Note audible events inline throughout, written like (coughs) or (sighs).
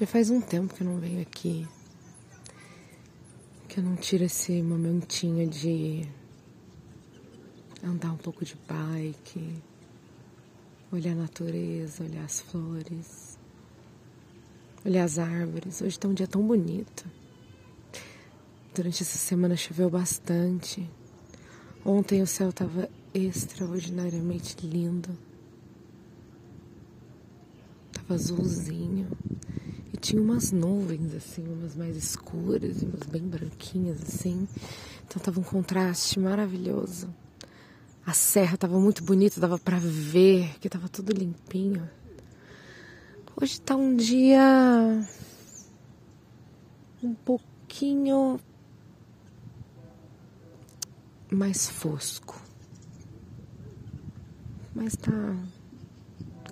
Já faz um tempo que eu não venho aqui. Que eu não tiro esse momentinho de andar um pouco de bike, olhar a natureza, olhar as flores, olhar as árvores. Hoje está um dia tão bonito. Durante essa semana choveu bastante. Ontem o céu estava extraordinariamente lindo. Tava azulzinho. Tinha umas nuvens, assim, umas mais escuras e umas bem branquinhas, assim. Então tava um contraste maravilhoso. A serra tava muito bonita, dava para ver que tava tudo limpinho. Hoje tá um dia um pouquinho mais fosco. Mas tá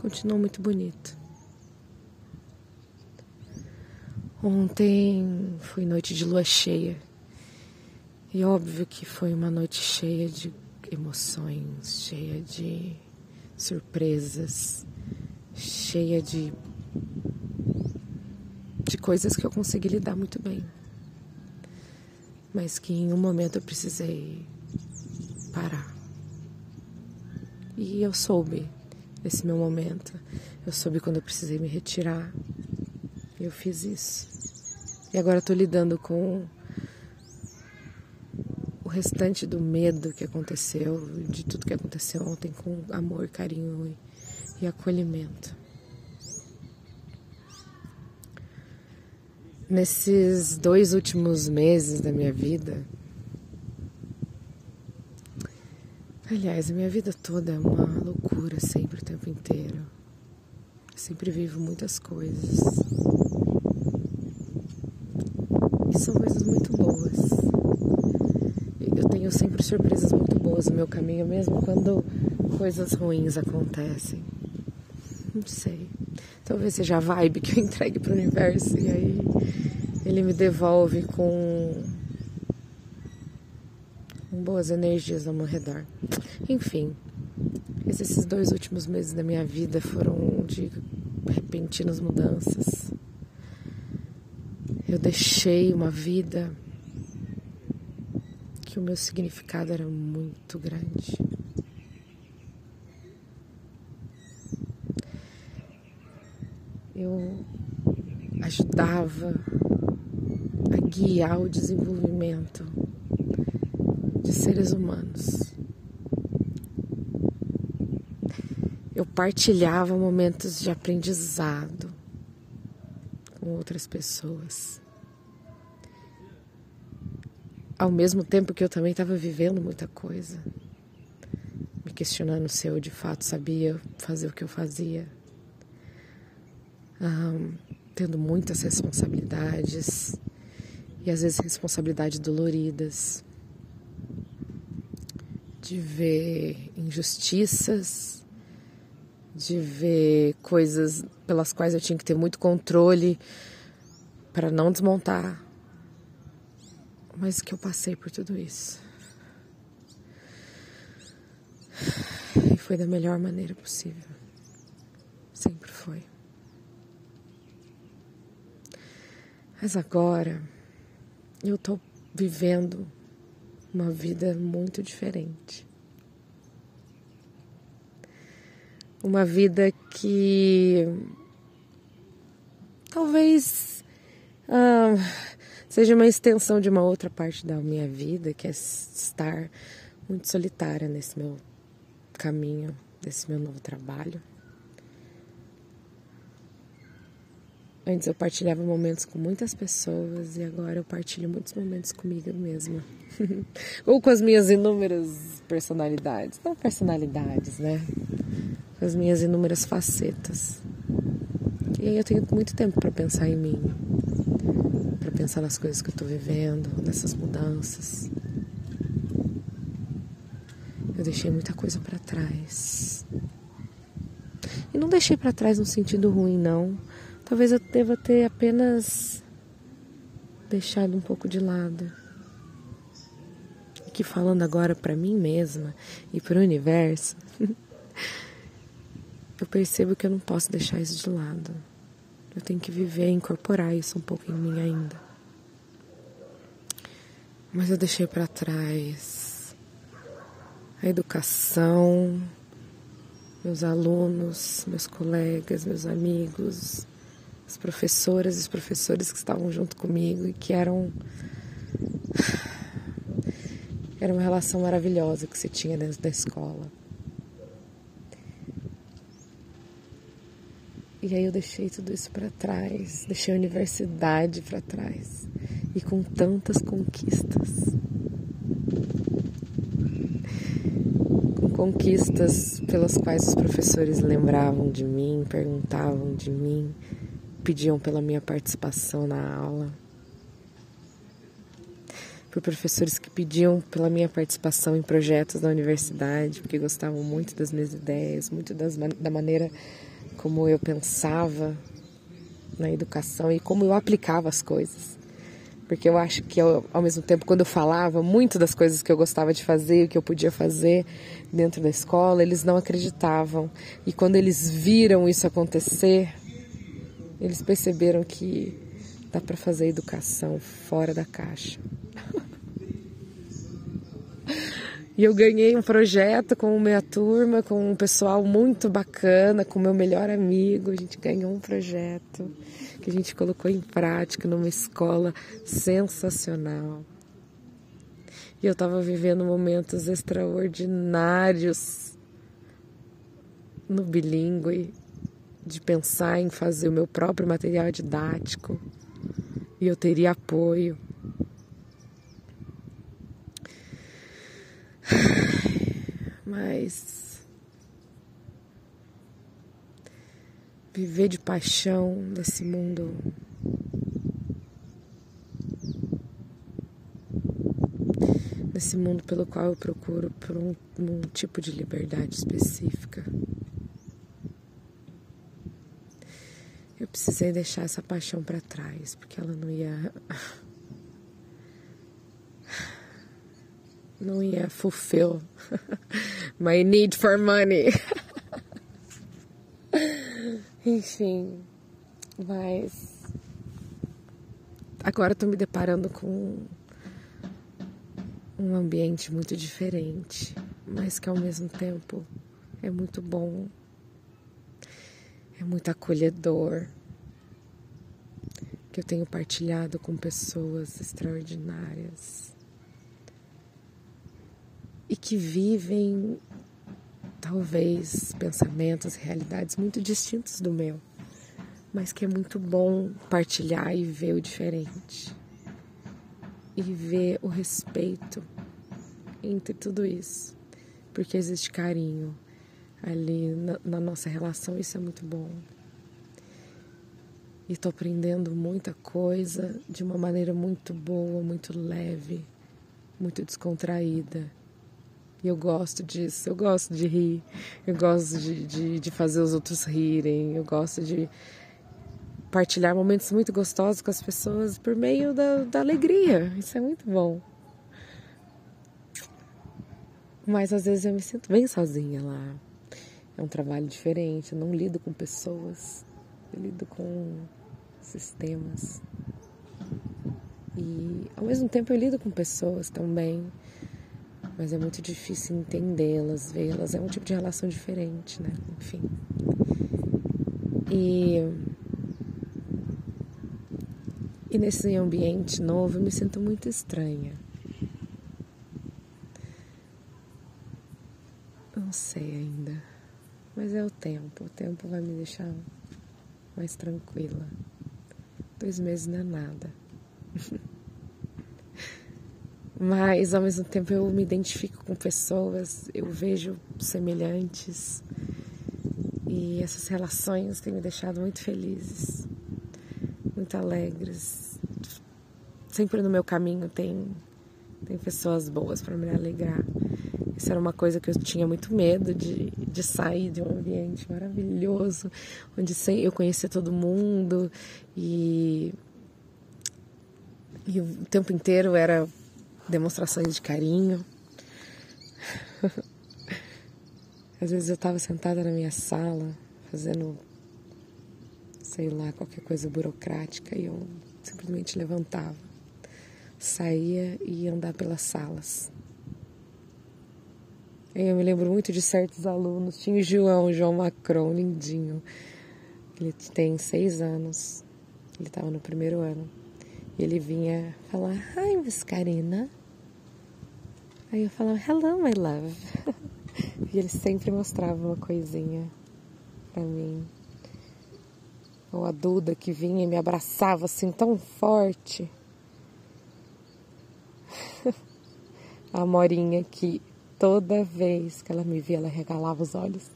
continua muito bonito. Ontem foi noite de lua cheia. E óbvio que foi uma noite cheia de emoções, cheia de surpresas, cheia de de coisas que eu consegui lidar muito bem. Mas que em um momento eu precisei parar. E eu soube desse meu momento. Eu soube quando eu precisei me retirar eu fiz isso. E agora estou lidando com o restante do medo que aconteceu, de tudo que aconteceu ontem, com amor, carinho e, e acolhimento. Nesses dois últimos meses da minha vida, aliás, a minha vida toda é uma loucura sempre, o tempo inteiro. Eu sempre vivo muitas coisas são coisas muito boas. Eu tenho sempre surpresas muito boas no meu caminho, mesmo quando coisas ruins acontecem. Não sei. Talvez seja a vibe que eu entregue para o universo e aí ele me devolve com, com boas energias ao meu redor. Enfim, esses dois últimos meses da minha vida foram de repentinas mudanças. Eu deixei uma vida o meu significado era muito grande. Eu ajudava a guiar o desenvolvimento de seres humanos. Eu partilhava momentos de aprendizado com outras pessoas. Ao mesmo tempo que eu também estava vivendo muita coisa, me questionando se eu de fato sabia fazer o que eu fazia, um, tendo muitas responsabilidades. E às vezes responsabilidades doloridas, de ver injustiças, de ver coisas pelas quais eu tinha que ter muito controle para não desmontar. Mas que eu passei por tudo isso. E foi da melhor maneira possível. Sempre foi. Mas agora eu estou vivendo uma vida muito diferente. uma vida que talvez ah, seja uma extensão de uma outra parte da minha vida, que é estar muito solitária nesse meu caminho, desse meu novo trabalho. Antes eu partilhava momentos com muitas pessoas e agora eu partilho muitos momentos comigo mesma. (laughs) Ou com as minhas inúmeras personalidades. Não personalidades, né? com as minhas inúmeras facetas. E aí eu tenho muito tempo para pensar em mim, para pensar nas coisas que eu estou vivendo, nessas mudanças. Eu deixei muita coisa para trás. E não deixei para trás no sentido ruim, não. Talvez eu deva ter apenas deixado um pouco de lado. E que falando agora para mim mesma e para o universo, (laughs) eu percebo que eu não posso deixar isso de lado. Eu tenho que viver, incorporar isso um pouco em mim ainda. Mas eu deixei para trás a educação, meus alunos, meus colegas, meus amigos, as professoras e os professores que estavam junto comigo e que eram (sighs) era uma relação maravilhosa que se tinha dentro da escola. E aí eu deixei tudo isso para trás, deixei a universidade para trás e com tantas conquistas. Com conquistas pelas quais os professores lembravam de mim, perguntavam de mim, pediam pela minha participação na aula por professores que pediam pela minha participação em projetos da universidade, porque gostavam muito das minhas ideias, muito das, da maneira como eu pensava na educação e como eu aplicava as coisas. Porque eu acho que eu, ao mesmo tempo, quando eu falava muito das coisas que eu gostava de fazer, o que eu podia fazer dentro da escola, eles não acreditavam. E quando eles viram isso acontecer, eles perceberam que dá para fazer educação fora da caixa. E eu ganhei um projeto com a minha turma, com um pessoal muito bacana, com o meu melhor amigo. A gente ganhou um projeto que a gente colocou em prática numa escola sensacional. E eu estava vivendo momentos extraordinários no bilíngue, de pensar em fazer o meu próprio material didático. E eu teria apoio. Mas viver de paixão nesse mundo nesse mundo pelo qual eu procuro por um, um tipo de liberdade específica. Eu precisei deixar essa paixão para trás, porque ela não ia (laughs) não ia fulfill (laughs) my need for money. (laughs) Enfim, mas agora estou me deparando com um ambiente muito diferente, mas que ao mesmo tempo é muito bom, é muito acolhedor, que eu tenho partilhado com pessoas extraordinárias e que vivem talvez pensamentos, realidades muito distintos do meu, mas que é muito bom partilhar e ver o diferente e ver o respeito entre tudo isso, porque existe carinho ali na, na nossa relação, isso é muito bom. E estou aprendendo muita coisa de uma maneira muito boa, muito leve, muito descontraída. E eu gosto disso, eu gosto de rir, eu gosto de, de, de, fazer os outros rirem, eu gosto de partilhar momentos muito gostosos com as pessoas por meio da, da alegria. Isso é muito bom. Mas às vezes eu me sinto bem sozinha lá. É um trabalho diferente, eu não lido com pessoas, eu lido com sistemas. E ao mesmo tempo eu lido com pessoas também mas é muito difícil entendê-las, vê-las. É um tipo de relação diferente, né? Enfim. E, e nesse ambiente novo eu me sinto muito estranha. Não sei ainda, mas é o tempo. O tempo vai me deixar mais tranquila. Dois meses não é nada. (laughs) mas ao mesmo tempo eu me identifico com pessoas, eu vejo semelhantes e essas relações têm me deixado muito felizes, muito alegres. Sempre no meu caminho tem, tem pessoas boas para me alegrar. Isso era uma coisa que eu tinha muito medo de, de sair de um ambiente maravilhoso, onde eu conhecia todo mundo e, e o tempo inteiro era demonstrações de carinho. (laughs) Às vezes eu estava sentada na minha sala, fazendo sei lá, qualquer coisa burocrática e eu simplesmente levantava, saía e ia andar pelas salas. Eu me lembro muito de certos alunos. Tinha o João, João Macron, lindinho. Ele tem seis anos. Ele estava no primeiro ano. E ele vinha falar, Hi, Miss Karina. Aí eu falava, Hello, my love. (laughs) e ele sempre mostrava uma coisinha para mim. Ou a Duda que vinha e me abraçava assim tão forte. (laughs) a Morinha que toda vez que ela me via, ela regalava os olhos.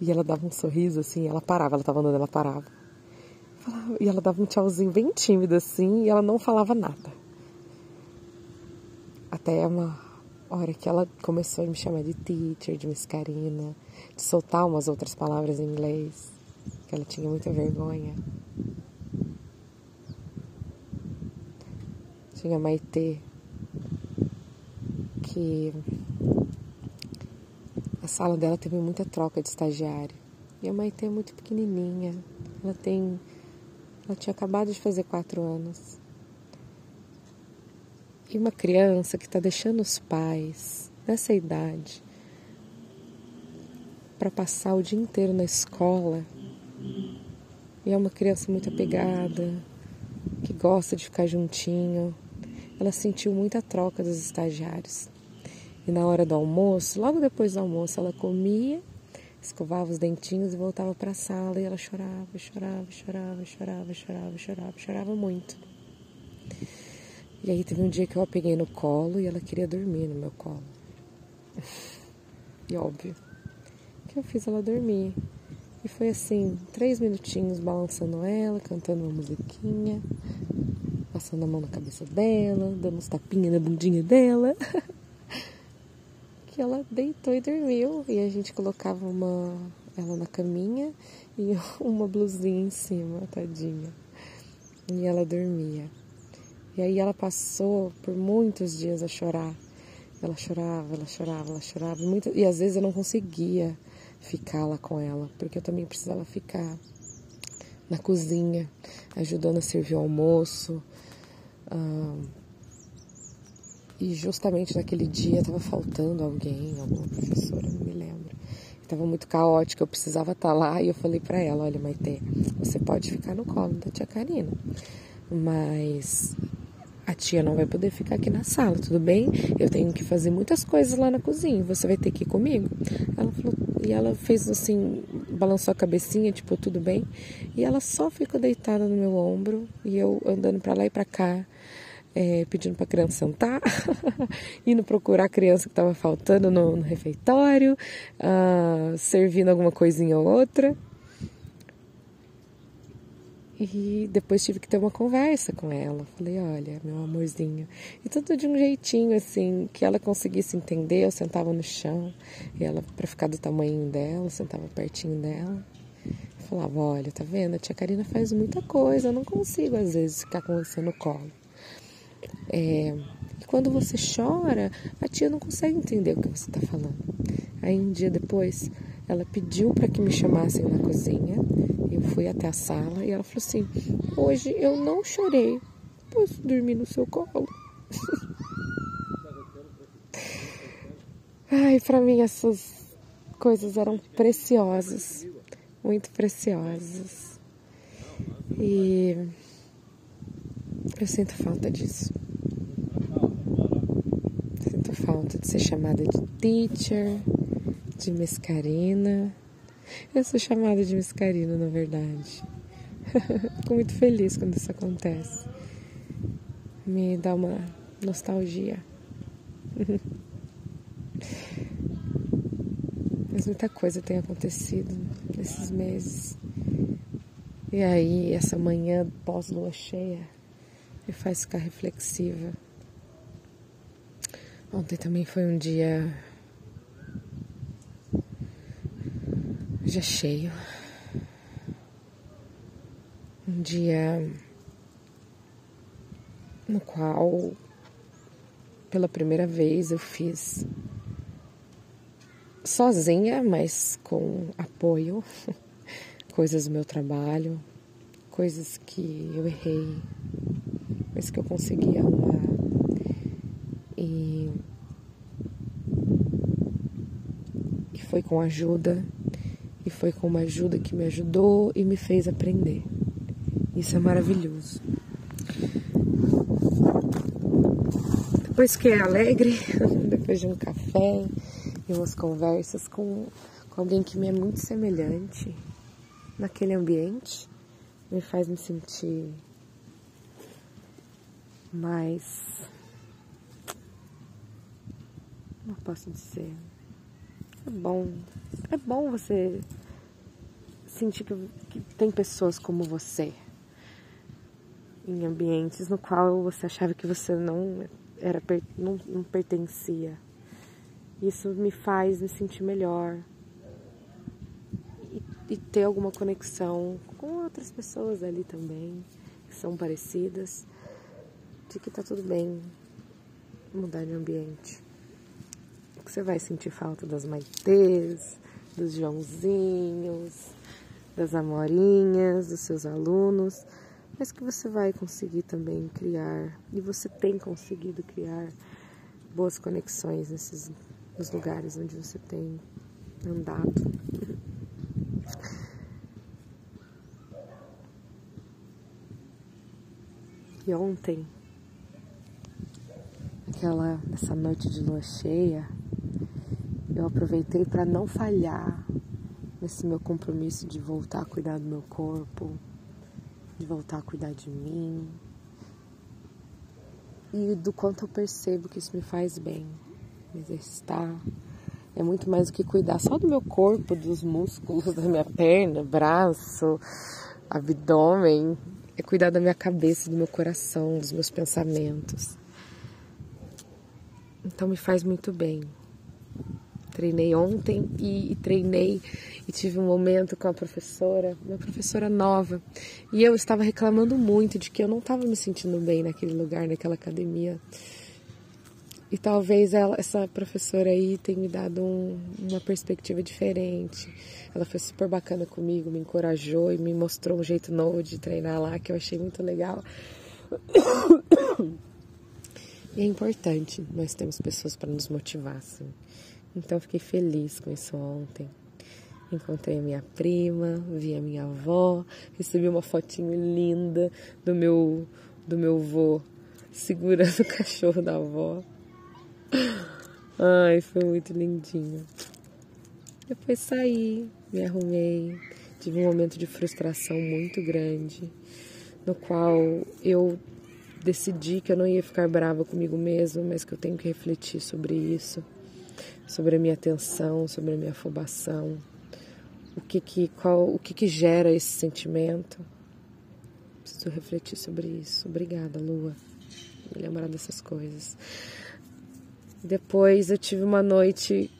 E ela dava um sorriso assim, ela parava, ela tava andando, ela parava. E ela dava um tchauzinho bem tímido assim, e ela não falava nada. Até uma hora que ela começou a me chamar de teacher, de Miss Karina, de soltar umas outras palavras em inglês, que ela tinha muita vergonha. Tinha Maitê, que a sala dela teve muita troca de estagiário. E a Maitê é muito pequenininha. Ela tem. Ela tinha acabado de fazer quatro anos. E uma criança que está deixando os pais nessa idade para passar o dia inteiro na escola. E é uma criança muito apegada, que gosta de ficar juntinho. Ela sentiu muita troca dos estagiários. E na hora do almoço, logo depois do almoço, ela comia, escovava os dentinhos e voltava para a sala e ela chorava, chorava, chorava, chorava, chorava, chorava, chorava muito. E aí teve um dia que eu a peguei no colo e ela queria dormir no meu colo. E óbvio que eu fiz ela dormir. E foi assim, três minutinhos balançando ela, cantando uma musiquinha, passando a mão na cabeça dela, dando uns tapinhas na bundinha dela. (laughs) que ela deitou e dormiu. E a gente colocava uma, ela na caminha e (laughs) uma blusinha em cima, tadinha. E ela dormia. E aí ela passou por muitos dias a chorar. Ela chorava, ela chorava, ela chorava. E, muito, e às vezes eu não conseguia ficar lá com ela, porque eu também precisava ficar na cozinha, ajudando a servir o almoço. Ah, e justamente naquele dia estava faltando alguém, alguma professora, não me lembro. Estava muito caótico, eu precisava estar tá lá e eu falei para ela: Olha, Maite, você pode ficar no colo da tia Karina, mas a tia não vai poder ficar aqui na sala, tudo bem? Eu tenho que fazer muitas coisas lá na cozinha, você vai ter que ir comigo? Ela falou, e ela fez assim, balançou a cabecinha, tipo, tudo bem? E ela só ficou deitada no meu ombro e eu andando para lá e para cá é, pedindo para a criança sentar, (laughs) indo procurar a criança que estava faltando no, no refeitório, uh, servindo alguma coisinha ou outra. E depois tive que ter uma conversa com ela. Falei, olha, meu amorzinho. E tudo de um jeitinho, assim, que ela conseguisse entender. Eu sentava no chão, e ela, para ficar do tamanho dela, sentava pertinho dela. falava, olha, tá vendo? A tia Karina faz muita coisa, eu não consigo, às vezes, ficar com você no colo. É, e quando você chora, a tia não consegue entender o que você está falando. Aí um dia depois, ela pediu para que me chamassem na cozinha. Fui até a sala e ela falou assim: Hoje eu não chorei, posso dormir no seu colo. (laughs) Ai, para mim essas coisas eram preciosas, muito preciosas. E eu sinto falta disso. Sinto falta de ser chamada de teacher, de mescarina. Eu sou chamada de mescarina, na verdade. (laughs) Fico muito feliz quando isso acontece. Me dá uma nostalgia. (laughs) Mas muita coisa tem acontecido nesses meses. E aí, essa manhã pós-lua cheia, me faz ficar reflexiva. Ontem também foi um dia dia cheio. Um dia no qual pela primeira vez eu fiz sozinha, mas com apoio, (laughs) coisas do meu trabalho, coisas que eu errei, mas que eu consegui arrumar. E que foi com ajuda, e foi com uma ajuda que me ajudou e me fez aprender. Isso é maravilhoso. Depois que é alegre, (laughs) depois de um café e umas conversas com, com alguém que me é muito semelhante naquele ambiente, me faz me sentir mais. Como posso dizer? É bom. É bom você sentir que, que tem pessoas como você em ambientes no qual você achava que você não era não, não pertencia. Isso me faz me sentir melhor e, e ter alguma conexão com outras pessoas ali também que são parecidas, de que tá tudo bem mudar de ambiente. Que você vai sentir falta das maitês, dos Joãozinhos, das Amorinhas, dos seus alunos, mas que você vai conseguir também criar, e você tem conseguido criar boas conexões nesses nos lugares onde você tem andado. E ontem, aquela essa noite de lua cheia, eu aproveitei para não falhar nesse meu compromisso de voltar a cuidar do meu corpo, de voltar a cuidar de mim e do quanto eu percebo que isso me faz bem, me exercitar. É muito mais do que cuidar só do meu corpo, dos músculos (laughs) da minha perna, braço, abdômen. É cuidar da minha cabeça, do meu coração, dos meus pensamentos. Então me faz muito bem. Treinei ontem e, e, treinei e tive um momento com a professora, uma professora nova, e eu estava reclamando muito de que eu não estava me sentindo bem naquele lugar, naquela academia. E talvez ela, essa professora aí tenha me dado um, uma perspectiva diferente. Ela foi super bacana comigo, me encorajou e me mostrou um jeito novo de treinar lá que eu achei muito legal. (coughs) E é importante, nós temos pessoas para nos motivar, assim. Então fiquei feliz com isso ontem. Encontrei a minha prima, vi a minha avó, recebi uma fotinho linda do meu do meu vô segurando (laughs) o cachorro da avó. Ai, foi muito lindinho. Depois saí, me arrumei, tive um momento de frustração muito grande, no qual eu decidi que eu não ia ficar brava comigo mesma, mas que eu tenho que refletir sobre isso sobre a minha atenção, sobre a minha afobação, o que que, qual, o que, que gera esse sentimento. Preciso refletir sobre isso. Obrigada, Lua, me lembrar dessas coisas. Depois eu tive uma noite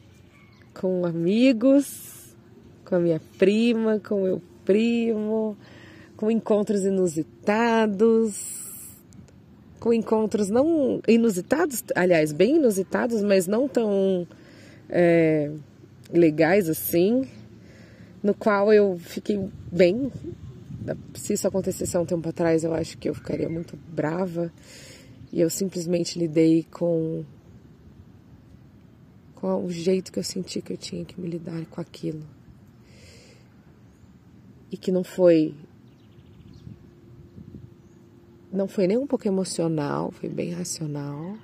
com amigos, com a minha prima, com o meu primo, com encontros inusitados, com encontros não inusitados, aliás, bem inusitados, mas não tão é, legais assim, no qual eu fiquei bem. Se isso acontecesse há um tempo atrás, eu acho que eu ficaria muito brava. E eu simplesmente lidei com, com o jeito que eu senti que eu tinha que me lidar com aquilo. E que não foi. Não foi nem um pouco emocional, foi bem racional.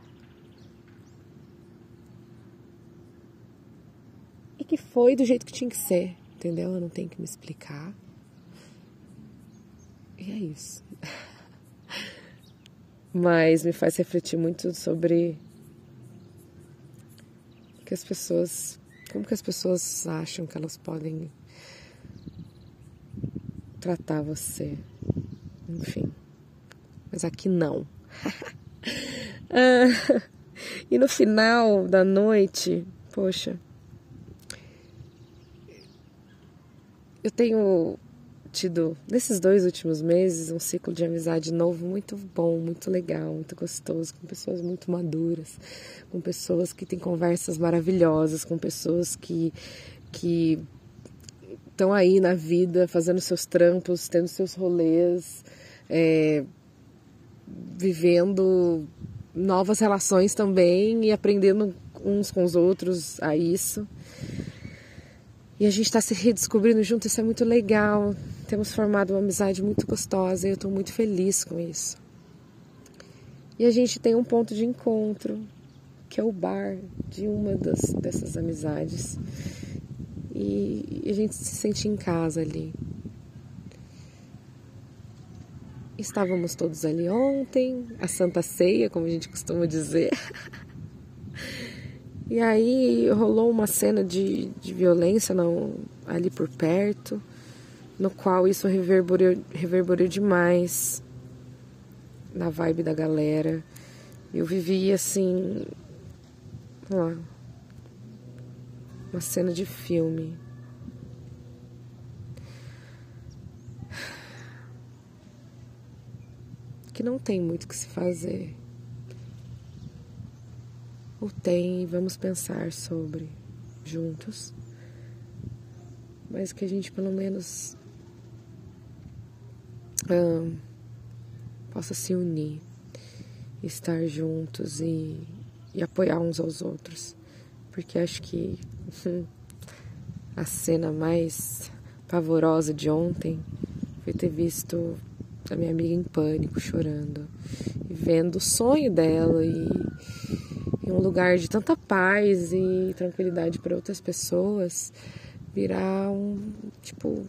Que foi do jeito que tinha que ser, entendeu? Eu não tenho que me explicar. E é isso. (laughs) Mas me faz refletir muito sobre que as pessoas, como que as pessoas acham que elas podem tratar você. Enfim. Mas aqui não. (laughs) ah, (laughs) e no final da noite, poxa, eu tenho tido, nesses dois últimos meses, um ciclo de amizade novo muito bom, muito legal, muito gostoso, com pessoas muito maduras, com pessoas que têm conversas maravilhosas, com pessoas que, que estão aí na vida, fazendo seus trampos, tendo seus rolês, é, vivendo novas relações também e aprendendo uns com os outros a isso. E a gente está se redescobrindo junto, isso é muito legal. Temos formado uma amizade muito gostosa e eu estou muito feliz com isso. E a gente tem um ponto de encontro, que é o bar de uma das, dessas amizades. E, e a gente se sente em casa ali. Estávamos todos ali ontem, a Santa Ceia, como a gente costuma dizer. (laughs) E aí rolou uma cena de, de violência não, ali por perto, no qual isso reverberou, reverberou demais na vibe da galera. Eu vivi assim, lá, uma cena de filme. Que não tem muito o que se fazer. Ou tem, vamos pensar sobre juntos. Mas que a gente pelo menos possa se unir, estar juntos e, e apoiar uns aos outros. Porque acho que (laughs) a cena mais pavorosa de ontem foi ter visto a minha amiga em pânico, chorando, e vendo o sonho dela e um lugar de tanta paz e tranquilidade para outras pessoas virar um tipo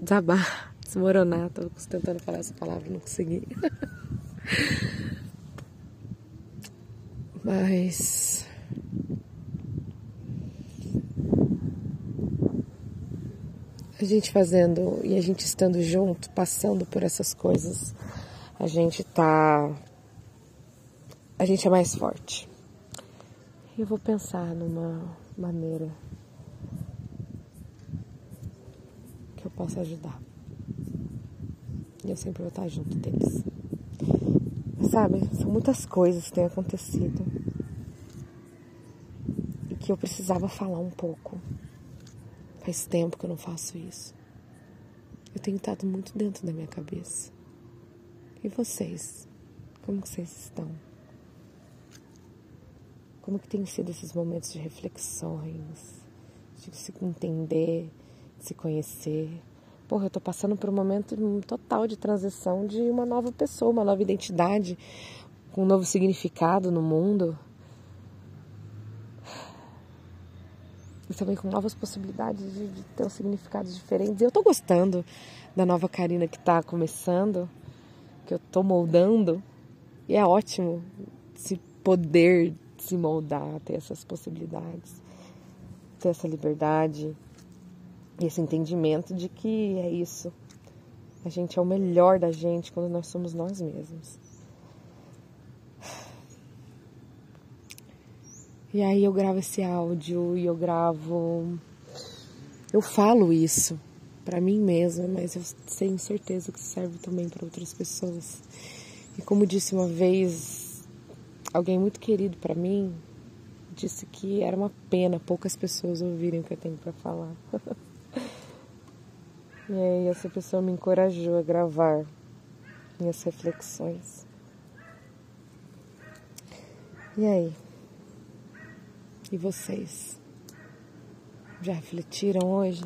desabar, (laughs) desmoronar. Tô tentando falar essa palavra, não consegui. (laughs) Mas a gente fazendo e a gente estando junto, passando por essas coisas, a gente tá a gente é mais forte. Eu vou pensar numa maneira que eu possa ajudar. E eu sempre vou estar junto deles. Sabe, são muitas coisas que têm acontecido e que eu precisava falar um pouco. Faz tempo que eu não faço isso. Eu tenho estado muito dentro da minha cabeça. E vocês? Como vocês estão? Como que tem sido esses momentos de reflexões, de se entender, de se conhecer? Porra, eu tô passando por um momento total de transição de uma nova pessoa, uma nova identidade, com um novo significado no mundo. E também com novas possibilidades de, de ter um significados diferentes. E eu tô gostando da nova Karina que tá começando, que eu tô moldando. E é ótimo esse poder se moldar, ter essas possibilidades, ter essa liberdade esse entendimento de que é isso. A gente é o melhor da gente quando nós somos nós mesmos. E aí eu gravo esse áudio e eu gravo. Eu falo isso para mim mesma, mas eu tenho certeza que serve também para outras pessoas. E como disse uma vez alguém muito querido para mim disse que era uma pena poucas pessoas ouvirem o que eu tenho para falar. (laughs) e aí essa pessoa me encorajou a gravar minhas reflexões. E aí? E vocês? Já refletiram hoje?